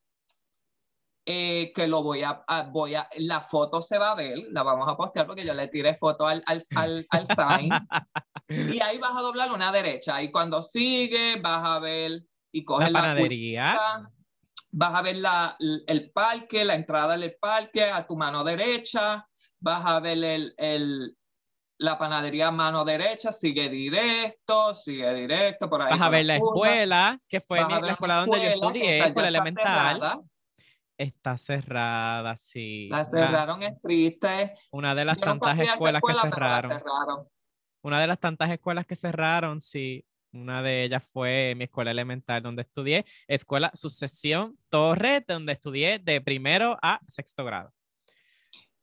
eh, que lo voy a, a- voy a, la foto se va a ver, la vamos a postear porque yo le tiré foto al, al, al, al sign. Y ahí vas a doblar una derecha. Y cuando sigue, vas a ver y La coges la, panadería, vas a ver la, el parque, la entrada del parque a tu mano derecha, vas a ver el, el- la panadería a mano derecha, sigue directo, sigue directo, por ahí. vas a ver la curva, escuela, que fue mi- la escuela donde yo escuela, estudié, escuela elemental. cerrada, Está cerrada, sí. La Una- cerraron, es triste. Una, de las Yo tantas escuelas que escuela, cerraron. una de las tantas escuelas que cerraron, sí. Una de ellas fue mi escuela elemental donde estudié, Escuela Sucesión Torres, donde estudié de primero a sexto grado.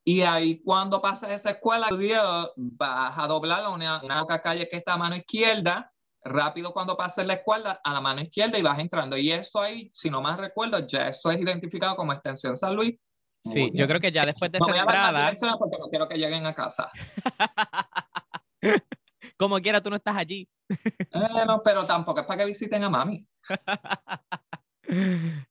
Y ahí cuando pasas esa escuela, vas a doblar una, una calle que está a mano izquierda, rápido cuando pases la escuela a la mano izquierda y vas entrando. Y eso ahí, si no más recuerdo, ya eso es identificado como extensión San Luis. Sí, yo creo que ya después de esa voy a dar más entrada, porque no quiero que lleguen a casa. [LAUGHS] como quiera, tú no estás allí. Eh, no, pero tampoco es para que visiten a mami. [LAUGHS]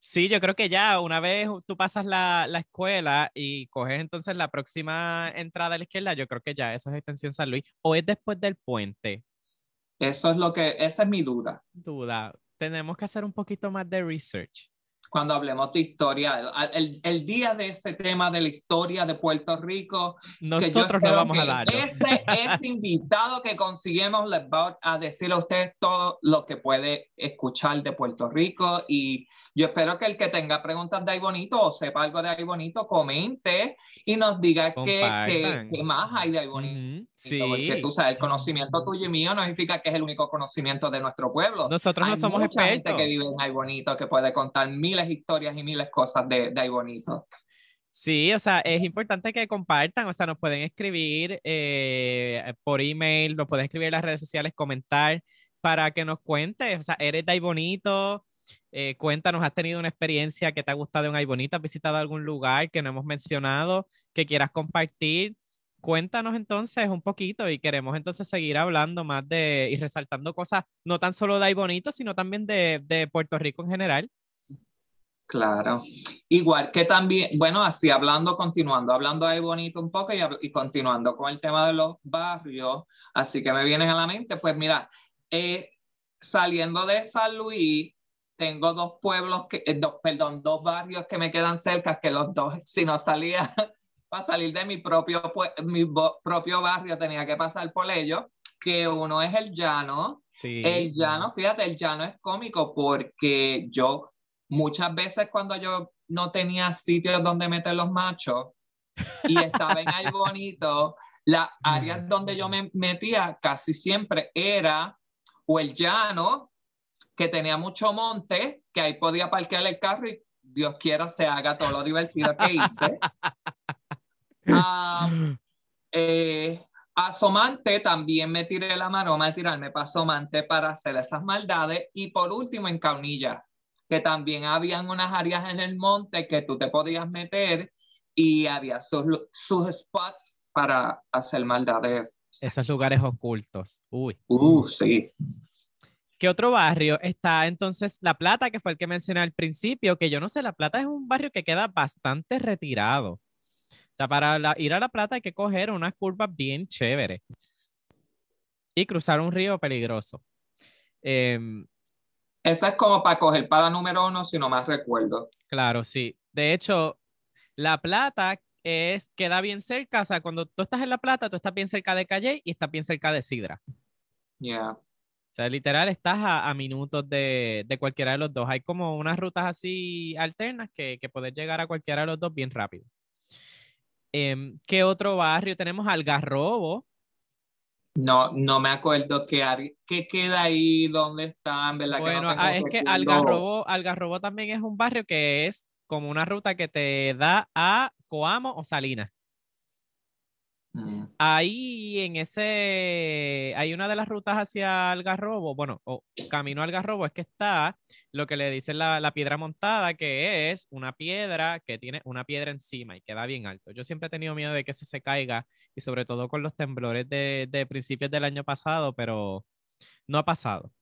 Sí, yo creo que ya una vez tú pasas la, la escuela y coges entonces la próxima entrada a la izquierda, yo creo que ya eso es extensión San Luis. O es después del puente. Eso es lo que, esa es mi duda. Duda. Tenemos que hacer un poquito más de research. Cuando hablemos de historia, el, el- día de ese tema de la historia de Puerto Rico, Nosotros no espero vamos a darlo. Ese, ese invitado que conseguimos les va a decir a ustedes todo lo que puede escuchar de Puerto Rico y yo espero que el que tenga preguntas de ahí bonito o sepa algo de ahí bonito comente y nos diga qué, qué, más hay de ahí bonito. Ujú, Porque Sí. tú sabes, el conocimiento tuyo y mío no significa que es el único conocimiento de nuestro pueblo. Nosotros no Hay somos mucha gente expertos. que vive en Ay Bonito que puede contar miles de historias y miles de cosas de, de Ay Bonito. Sí, o sea, es importante que compartan, o sea, nos pueden escribir eh, por email, nos pueden escribir en las redes sociales, comentar para que nos cuentes, o sea, eres de ahí bonito, eh, cuéntanos, ¿has tenido una experiencia que te ha gustado en ahí bonito? ¿Has visitado algún lugar que no hemos mencionado, que quieras compartir? Cuéntanos entonces un poquito y queremos entonces seguir hablando más de y resaltando cosas, no tan solo de ahí bonito, sino también de, de Puerto Rico en general. Claro. Igual que también, bueno, así hablando, continuando, hablando Ay Bonito un poco y, continuando con el tema de los barrios, así que me vienen a la mente, pues mira, eh, saliendo de San Luis, tengo dos pueblos, que, eh, dos, perdón, dos barrios que me quedan cerca, que los dos, [LAUGHS] si no salía [LAUGHS] para salir de mi propio, mi propio barrio, tenía que pasar por ellos, que uno es el llano, Sí. el llano, fíjate, el llano es cómico porque yo muchas veces cuando yo no tenía sitios donde meter los machos y estaba en algo [LAUGHS] bonito, las áreas donde yo me metía casi siempre era o el llano, que tenía mucho monte, que ahí podía parquear el carro y Dios quiera se haga todo lo divertido que hice. [LAUGHS] Ah, eh, Asomante también me tiré la maroma de tirarme para Asomante para hacer esas maldades. Y por último, en Caunilla, que también habían unas áreas en el monte que tú te podías meter y había sus, sus spots para hacer maldades. Esos lugares ocultos. Uy. Uh, sí. ¿Qué otro barrio está entonces La Plata, que fue el que mencioné al principio? Que yo no sé, La Plata es un barrio que queda bastante retirado. O sea, para la- ir a La Plata hay que coger unas curvas bien chéveres y cruzar un río peligroso. Em, Esa es como para coger para número uno, si no más recuerdo. claro, sí. De hecho, La Plata es, queda bien cerca. O sea, cuando tú estás en La Plata, tú estás bien cerca de Calle y estás bien cerca de Sidra. Yeah. O sea, literal, estás a, a minutos de, de cualquiera de los dos. Hay como unas rutas así alternas que, que puedes llegar a cualquiera de los dos bien rápido. Em, ¿qué otro barrio? Tenemos Algarrobo. No, no me acuerdo qué, qué queda ahí, dónde está, en verdad que no Bueno, ah, es que Algarrobo también es un barrio que es como una ruta que te da a Coamo o Salinas. Mm. Ahí en ese, hay una de las rutas hacia Algarrobo, bueno, o camino Algarrobo, es que está lo que le dicen la, la piedra montada, que es una piedra que tiene una piedra encima y queda bien alto. Yo siempre he tenido miedo de que se se caiga y sobre todo con los temblores de, de principios del año pasado, pero no ha pasado.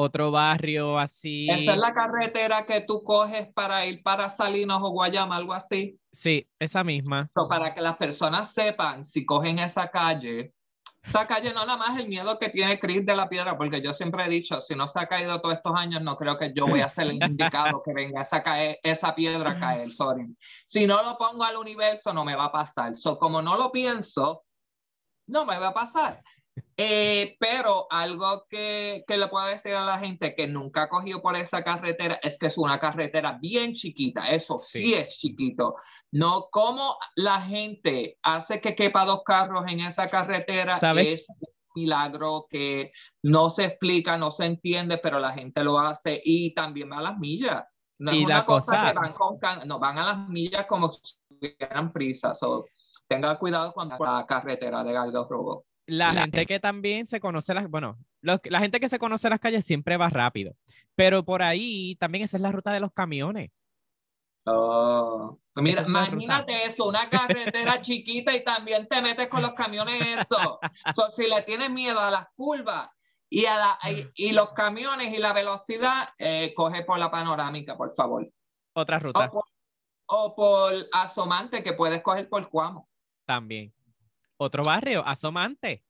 Otro barrio así. Esa es la carretera que tú coges para ir para Salinas o Guayama, algo así. Sí, esa misma. Para que las personas sepan si cogen esa calle. Esa calle no nada más el miedo que tiene Chris de la piedra, porque yo siempre he dicho, si no se ha caído todos estos años, no creo que yo voy a ser el indicado que venga esa, esa piedra a caer, sorry. Si no lo pongo al universo, no me va a pasar. So, como no lo pienso, no me va a pasar. Eh, pero algo que, que, le puedo decir a la gente que nunca ha cogido por esa carretera es que es una carretera bien chiquita, eso sí, sí es chiquito. No como la gente hace que quepa dos carros en esa carretera, ¿Sabes? es un milagro que no se explica, no se entiende, pero la gente lo hace y también va a las millas. No Y es la una cosa, cosa- que van con, can- no, van a las millas como si tuvieran prisa. So, tenga cuidado cuando por la carretera de Algarrobo. La gente que también se conoce las, bueno, los- la gente que se conoce las calles siempre va rápido, pero por ahí también esa es la ruta de los camiones. Oh. Mira, Esa es la imagínate eso, una carretera [LAUGHS] chiquita y también te metes con los camiones eso. So, si le tienes miedo a las curvas y a la, y, y los camiones y la velocidad, eh, coge por la panorámica, por favor. Otra O ruta por, o por asomante que puedes coger por Cuamo. también. Otro barrio, Asomante.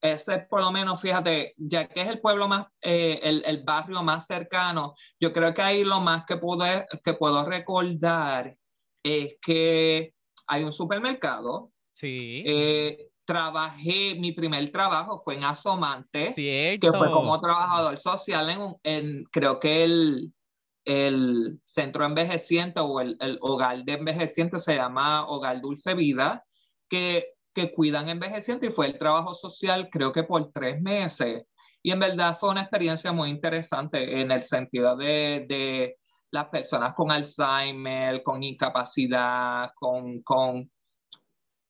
Ese por lo menos, fíjate, ya que es el pueblo más, eh, el, el barrio más cercano, yo creo que ahí lo más que puedo, que puedo recordar es que hay un supermercado. Sí, Eh, trabajé, mi primer trabajo fue en Asomante, cierto. que fue como trabajador social en, en creo que el, el centro envejeciente o el, el hogar de envejecientes se llama Hogar Dulce Vida, que, que cuidan envejecientes y fue el trabajo social creo que por tres meses. Y en verdad fue una experiencia muy interesante en el sentido de, de las personas con Alzheimer, con incapacidad, con, con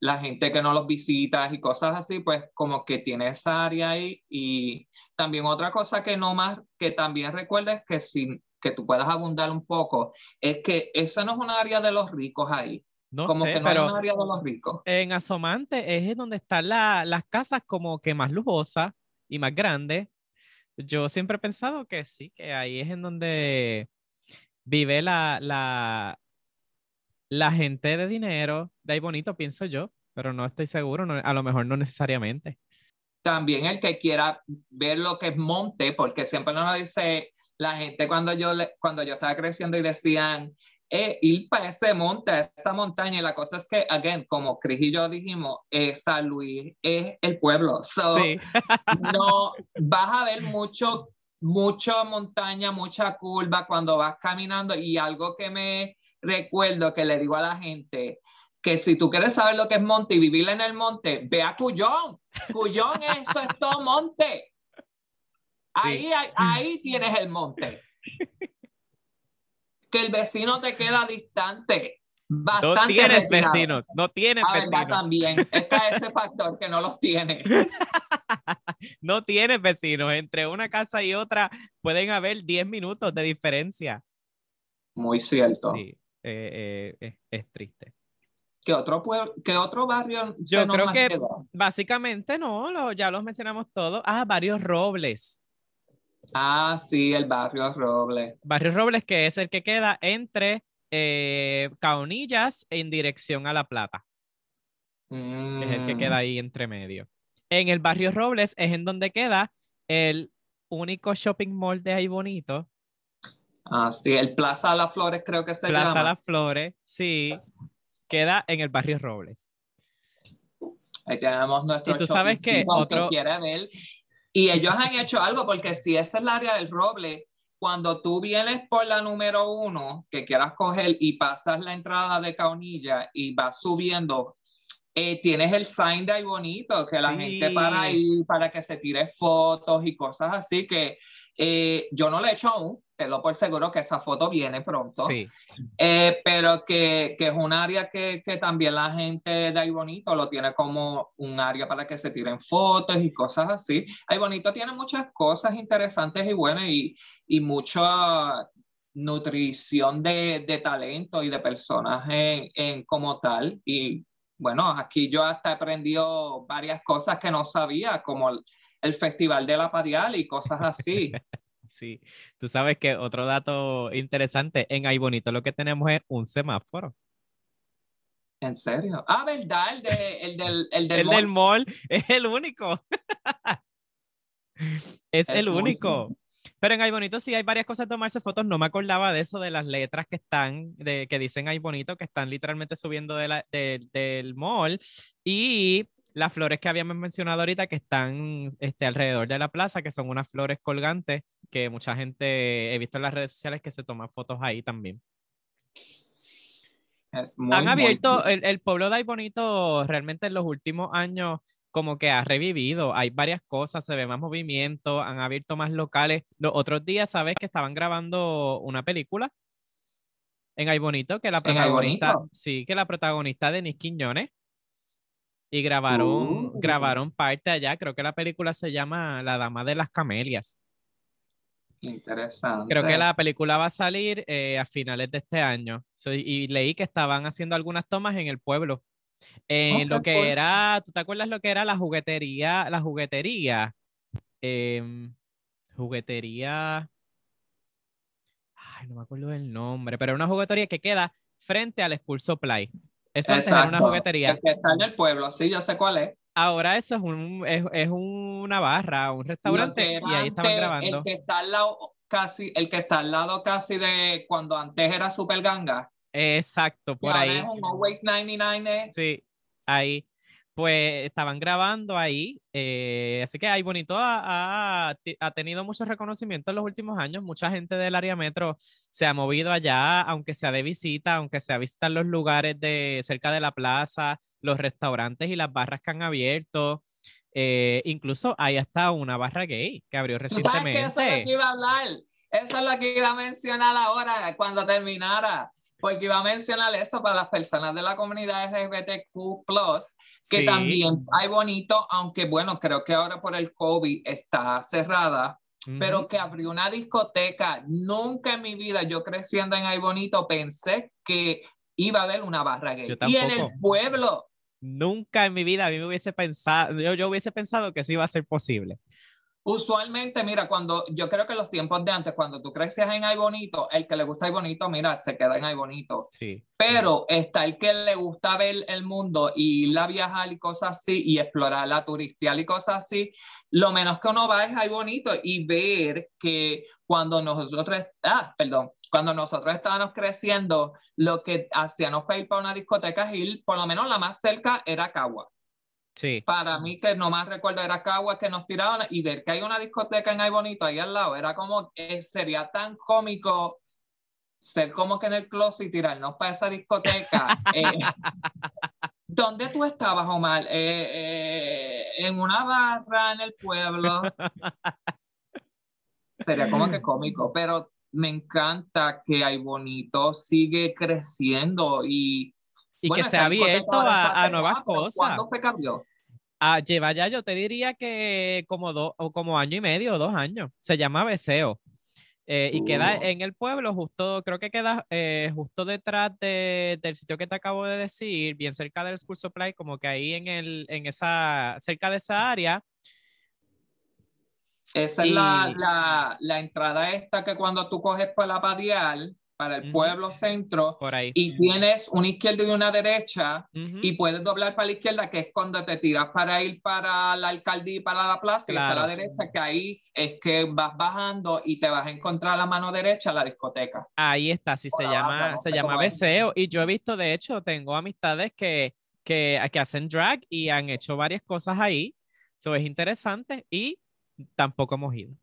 la gente que no los visita y cosas así, pues como que tiene esa área ahí. Y también otra cosa que no más, que también recuerdes que si que tú puedas abundar un poco, es que esa no es una área de los ricos ahí, No como sé, que no pero es un área de los ricos. en Asomante es donde están la- las casas como que más lujosas y más grandes. Yo siempre he pensado que sí, que ahí es en donde vive la, la, la gente de dinero. De ahí bonito, pienso yo, pero no estoy seguro, no- a lo mejor no necesariamente. También el que quiera ver lo que es monte, porque siempre nos dice la gente cuando yo, cuando yo estaba creciendo y decían, eh, ir para ese monte, a esa montaña, y la cosa es que, again, como Cris y yo dijimos, eh, San Luis es el pueblo. So, Sí, [LAUGHS] no vas a ver mucho, mucha montaña, mucha curva cuando vas caminando y algo que me recuerdo que le digo a la gente, que si tú quieres saber lo que es monte y vivir en el monte, ve a Cuyón. Cuyón, eso es todo monte. Ahí, hay- ahí tienes el monte. Que el vecino te queda distante. no Bastante tienes retirado. vecinos, no tienes Ah, verdad, vecinos, también. Está ese factor que no los tiene. [LAUGHS] no tienes vecinos. Entre una casa y otra pueden haber 10 minutos de diferencia. Muy cierto. Sí, eh, eh, es, es triste. ¿Qué otro, pueblo, ¿Qué otro barrio? Yo se creo que quedó? básicamente no, lo- ya los mencionamos todos. Ah, Barrio Robles. Ah, sí, el barrio Roble. Barrio Robles, que es el que queda entre eh, Caonillas en dirección a La Plata, que es el que Mm, queda ahí entre medio. En el Barrio Robles es en donde queda el único shopping mall de ahí bonito, Ah, sí, el Plaza de las Flores creo que se Plaza llama. Las Flores, sí, queda en el Barrio Robles. Ahí tenemos nuestro Y tú sabes que otro- ver. Y ellos han hecho algo, porque si esa es el área del Roble, cuando tú vienes por la número uno, que quieras coger y pasas la entrada de Caunilla y vas subiendo, eh, tienes el sign de ahí bonito, que la Sí. gente para ahí para que se tire fotos y cosas así, que eh, yo no le he hecho aún, te lo por seguro que esa foto viene pronto. Sí, Eh, pero que, que es un área que, que también la gente de Ay Bonito lo tiene como un área para que se tiren fotos y cosas así. Ay Bonito tiene muchas cosas interesantes y buenas y, y mucha nutrición de, de talento y de personas en, en como tal. Y bueno, aquí yo hasta he aprendido varias cosas que no sabía, como el, el Festival de la Padial y cosas así. [LAUGHS] sí. Tú sabes que otro dato interesante, en ahí bonito lo que tenemos es un semáforo. ¿En serio? Ah, ¿verdad? El, de, el del, el del El mall. del mall [LAUGHS] es el único. es, Es el único. Pero en Ay Bonito sí hay varias cosas de tomarse fotos. No me acordaba de eso, de las letras que están, de, que dicen Ay Bonito, que están literalmente subiendo de la- de- del mall. Y las flores que habíamos mencionado ahorita que están este, alrededor de la plaza, que son unas flores colgantes que mucha gente he visto en las redes sociales que se toman fotos ahí también. Es muy, Han muy abierto, cool. el, el pueblo de Ay Bonito realmente en los últimos años como que ha revivido, hay varias cosas, se ve más movimiento, han abierto más locales. Los otros días, ¿sabes? Que estaban grabando una película en Ay Bonito, que la ¿En Ay protagonista, sí, que la protagonista de Quiñones, y grabaron, Uh. grabaron parte allá, creo que la película se llama La Dama de las Camelias. Interesante. Creo que la película va a salir eh, a finales de este año. So, y, leí que estaban haciendo algunas tomas en el pueblo. En lo Ok, que cool. era, ¿tú te acuerdas lo que era la juguetería? La juguetería. Em, juguetería. Ay, no me acuerdo del nombre, pero era una juguetería que queda frente al School Supply. Eso antes era una juguetería. El que está en el pueblo, sí, yo sé cuál es. Ahora eso es, un, es, es una barra, un restaurante, y ahí estaban grabando. El que está al lado casi, el que está al lado casi de cuando antes era Super Ganga. Exacto, por ahí. es un Always 99. eh. Sí, ahí. Pues estaban grabando ahí. eh, así que ahí bonito ha, ha- ha tenido mucho reconocimiento en los últimos años. Mucha gente del área metro se ha movido allá, aunque sea de visita, aunque sea visitar los lugares de cerca de la plaza, los restaurantes y las barras que han abierto. eh, incluso hay hasta una barra gay que abrió Tú sabes que esa es la que recientemente. iba a hablar. Esa es la que iba a mencionar ahora cuando terminara. Porque iba a mencionar eso para las personas de la comunidad LGBTQ, que Sí, también hay bonito, aunque bueno, creo que ahora por el COVID está cerrada, pero que abrió una discoteca. Nunca en mi vida, yo creciendo en Ay Bonito, pensé que iba a haber una barra gay. Y en el pueblo, Nunca en mi vida a mí me hubiese pensado, yo, yo hubiese pensado que sí iba a ser posible. Usualmente, mira, cuando yo creo que los tiempos de antes, cuando tú crecías en Ay Bonito, el que le gusta Ay Bonito, mira, se queda en Ay Bonito. Sí. Pero está el que le gusta ver el mundo y ir a viajar y cosas así y explorar la turistial y cosas así. Lo menos que uno va es ahí bonito y ver que cuando nosotros, ah, perdón, cuando nosotros estábamos creciendo, lo que hacíamos para ir para una discoteca ir, por lo menos la más cerca era Cagua. Sí. Para mí, que no más recuerdo, era Cagua que nos tiraban y ver que hay una discoteca en Ay Bonito ahí al lado, era como, eh, sería tan cómico ser como que en el closet y tirarnos para esa discoteca. [LAUGHS] Eh, ¿Dónde tú estabas, Omar? Eh, eh, en una barra en el pueblo. Sería como que cómico, pero me encanta que Ay Bonito sigue creciendo y... Y bueno, que se ha abierto a, a nuevas cosas. ¿Cuándo que abrió? Ah, lleva ya, yo te diría que como dos o como año y medio o dos años. Se llama Beseo. Eh, y queda Uh. en el pueblo, justo, creo que queda eh, justo detrás de- del sitio que te acabo de decir, bien cerca del School Supply, como que ahí en el, en esa, cerca de esa área. Esa es la, Y- la, la entrada esta que cuando tú coges por la Padial para el pueblo centro Por ahí. y tienes una izquierda y una derecha y puedes doblar para la izquierda que es cuando te tiras para ir para la alcaldía y para la plaza y está Claro. la derecha que ahí es que vas bajando y te vas a encontrar a la mano derecha la discoteca. Ahí está, sí, Por se abajo, llama, no se llama. Beseo. Y yo he visto, de hecho, tengo amistades que, que, que hacen drag y han hecho varias cosas ahí. Eso es interesante y tampoco hemos ido.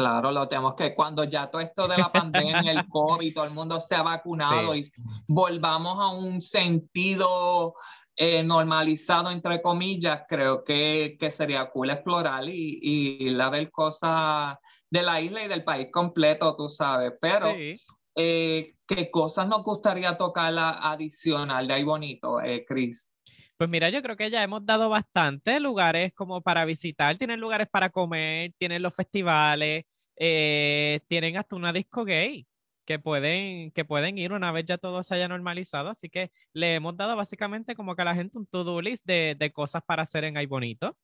Claro, lo tenemos que cuando ya todo esto de la pandemia, el COVID, todo el mundo se ha vacunado y volvamos a un sentido eh, normalizado, entre comillas, creo que, que sería cool explorar y, y la ver cosas de la isla y del país completo, tú sabes. Pero, Sí. eh, ¿qué cosas nos gustaría tocar la adicional de ahí bonito, eh, Chris? Pues mira, yo creo que ya hemos dado bastante lugares como para visitar. Tienen lugares para comer, tienen los festivales, eh, tienen hasta una disco gay que pueden, que pueden ir una vez ya todo se haya normalizado. Así que le hemos dado básicamente como que a la gente un to-do list de, de cosas para hacer en Ay Bonito.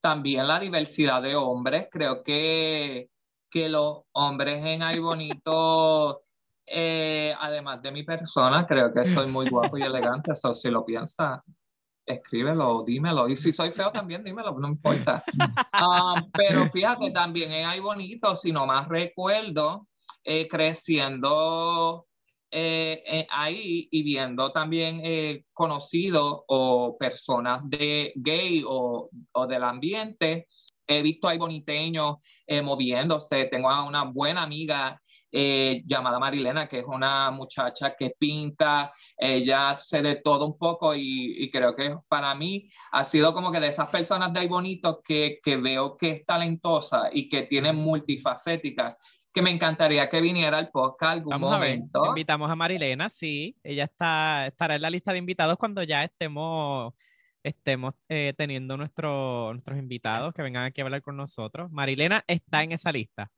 También la diversidad de hombres, creo que, que los hombres en Ay Bonito, [LAUGHS] eh, además de mi persona, creo que soy muy guapo y elegante, eso si lo piensas, escríbelo, dímelo. Y si soy feo también, dímelo, no importa. Ah, pero fíjate, también en Ay Bonito, si más recuerdo, eh, creciendo eh, eh, ahí y viendo también conocidos o personas de gay o, o, del ambiente, he visto ahí boniteños moviéndose. Tengo a una buena amiga llamada Marilena, que es una muchacha que pinta, ella se de todo un poco y, y, creo que para mí ha sido como que de esas personas de ahí bonitos que, que veo que es talentosa y que tiene multifacética que me encantaría que viniera al podcast algún Vamos momento. A ver. Invitamos a Marilena, sí. Ella está, estará en la lista de invitados cuando ya estemos, estemos eh, teniendo nuestro, nuestros invitados que vengan aquí a hablar con nosotros. Marilena está en esa lista.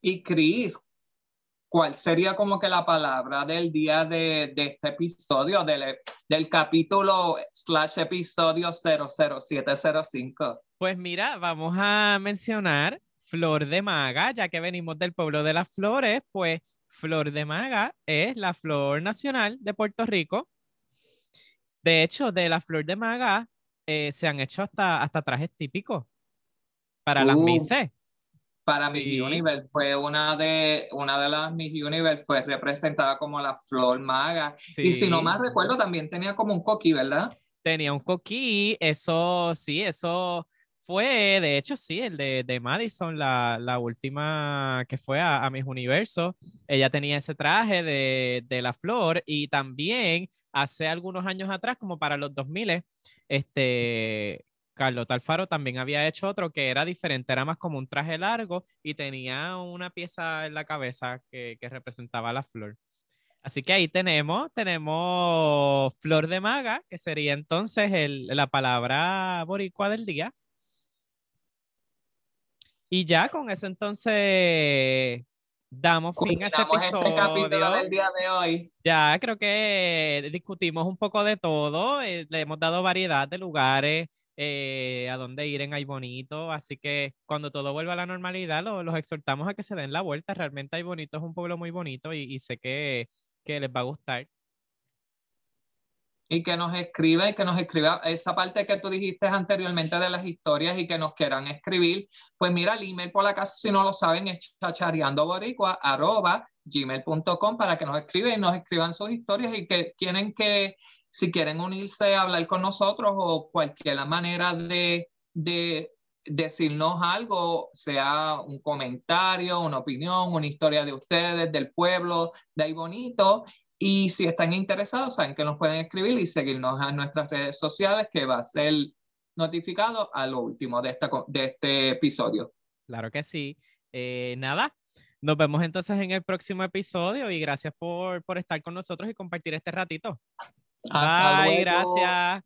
Y Cris, ¿cuál sería como que la palabra del día de, de este episodio, del, del capítulo slash episodio 00705? Pues mira, vamos a mencionar Flor de Maga, ya que venimos del pueblo de las flores, pues Flor de Maga es la flor nacional de Puerto Rico. De hecho, de la Flor de Maga eh, se han hecho hasta, hasta trajes típicos para las Uh, Mises. Para Miss Sí. Universe fue una de, una de las Miss Universe fue representada como la flor maga. Y si no Sí. más recuerdo, también tenía como un coqui, ¿verdad? Tenía un coquí, eso sí, eso fue, de hecho, sí, el de, de Madison, la, la última que fue a, a Miss Universo. Ella tenía ese traje de, de la flor y también hace algunos años atrás, como para los 2000, este, Carlota Alfaro también había hecho otro que era diferente, era más como un traje largo y tenía una pieza en la cabeza que, que representaba la flor. Así que ahí tenemos, tenemos flor de maga, que sería entonces el- la palabra boricua del día. Y ya con eso entonces damos fin a este este capítulo episodio. del día de hoy. Ya creo que discutimos un poco de todo, eh, le hemos dado variedad de lugares eh, a dónde ir en Ay Bonito, así que cuando todo vuelva a la normalidad lo- los exhortamos a que se den la vuelta. Realmente Ay Bonito es un pueblo muy bonito y, y sé que, que les va a gustar. y que nos escriba y que nos escriba esa parte que tú dijiste anteriormente de las historias y que nos quieran escribir, pues mira, el email por la casa, si no lo saben, es chachareandoboricua.gmail.com para que nos escriban y nos escriban sus historias y que quieren que, si quieren unirse a hablar con nosotros o cualquier manera de, de decirnos algo, sea un comentario, una opinión, una historia de ustedes, del pueblo, de ahí bonito, y si están interesados, saben que nos pueden escribir y seguirnos en nuestras redes sociales, que va a ser notificado a lo último de, esta, de este episodio. Claro que sí. Eh, nada, nos vemos entonces en el próximo episodio y gracias por, por estar con nosotros y compartir este ratito. Hasta Bye, luego. gracias.